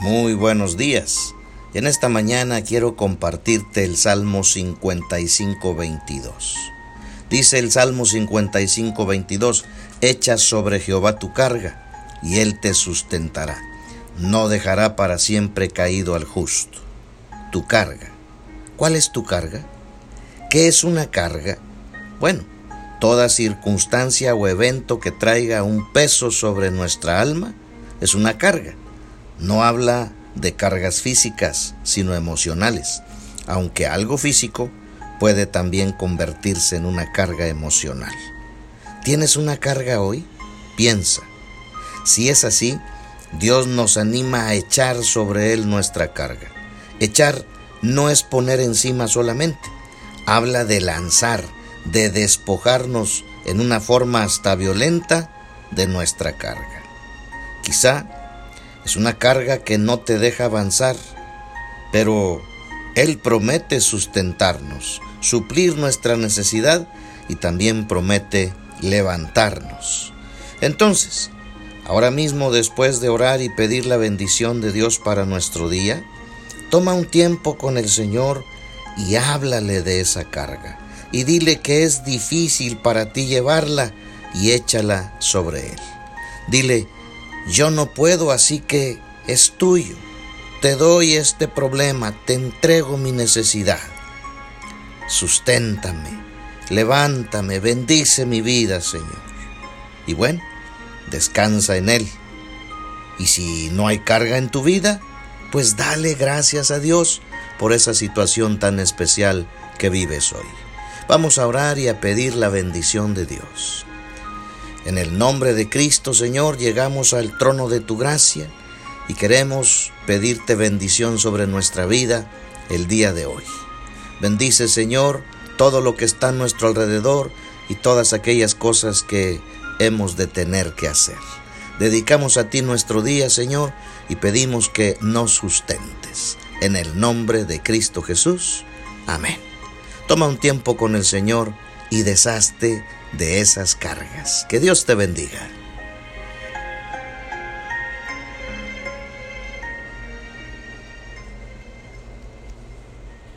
Muy buenos días. En esta mañana quiero compartirte el Salmo 55, 22. Dice el Salmo 55, 22, Echa sobre Jehová tu carga, y él te sustentará. No dejará para siempre caído al justo. Tu carga. ¿Cuál es tu carga? ¿Qué es una carga? Bueno, toda circunstancia o evento que traiga un peso sobre nuestra alma es una carga. No habla de cargas físicas, sino emocionales, aunque algo físico puede también convertirse en una carga emocional. ¿Tienes una carga hoy? Piensa. Si es así, Dios nos anima a echar sobre Él nuestra carga. Echar no es poner encima solamente, habla de lanzar, de despojarnos en una forma hasta violenta de nuestra carga. Quizá es una carga que no te deja avanzar, pero Él promete sustentarnos, suplir nuestra necesidad y también promete levantarnos. Entonces, ahora mismo después de orar y pedir la bendición de Dios para nuestro día, toma un tiempo con el Señor y háblale de esa carga y dile que es difícil para ti llevarla y échala sobre Él. Dile, yo no puedo, así que es tuyo. Te doy este problema, te entrego mi necesidad. Susténtame, levántame, bendice mi vida, Señor. Y bueno, descansa en Él. Y si no hay carga en tu vida, pues dale gracias a Dios por esa situación tan especial que vives hoy. Vamos a orar y a pedir la bendición de Dios. En el nombre de Cristo, Señor, llegamos al trono de tu gracia y queremos pedirte bendición sobre nuestra vida el día de hoy. Bendice, Señor, todo lo que está a nuestro alrededor y todas aquellas cosas que hemos de tener que hacer. Dedicamos a ti nuestro día, Señor, y pedimos que nos sustentes. En el nombre de Cristo Jesús. Amén. Toma un tiempo con el Señor y deshazte de esas cargas. Que Dios te bendiga.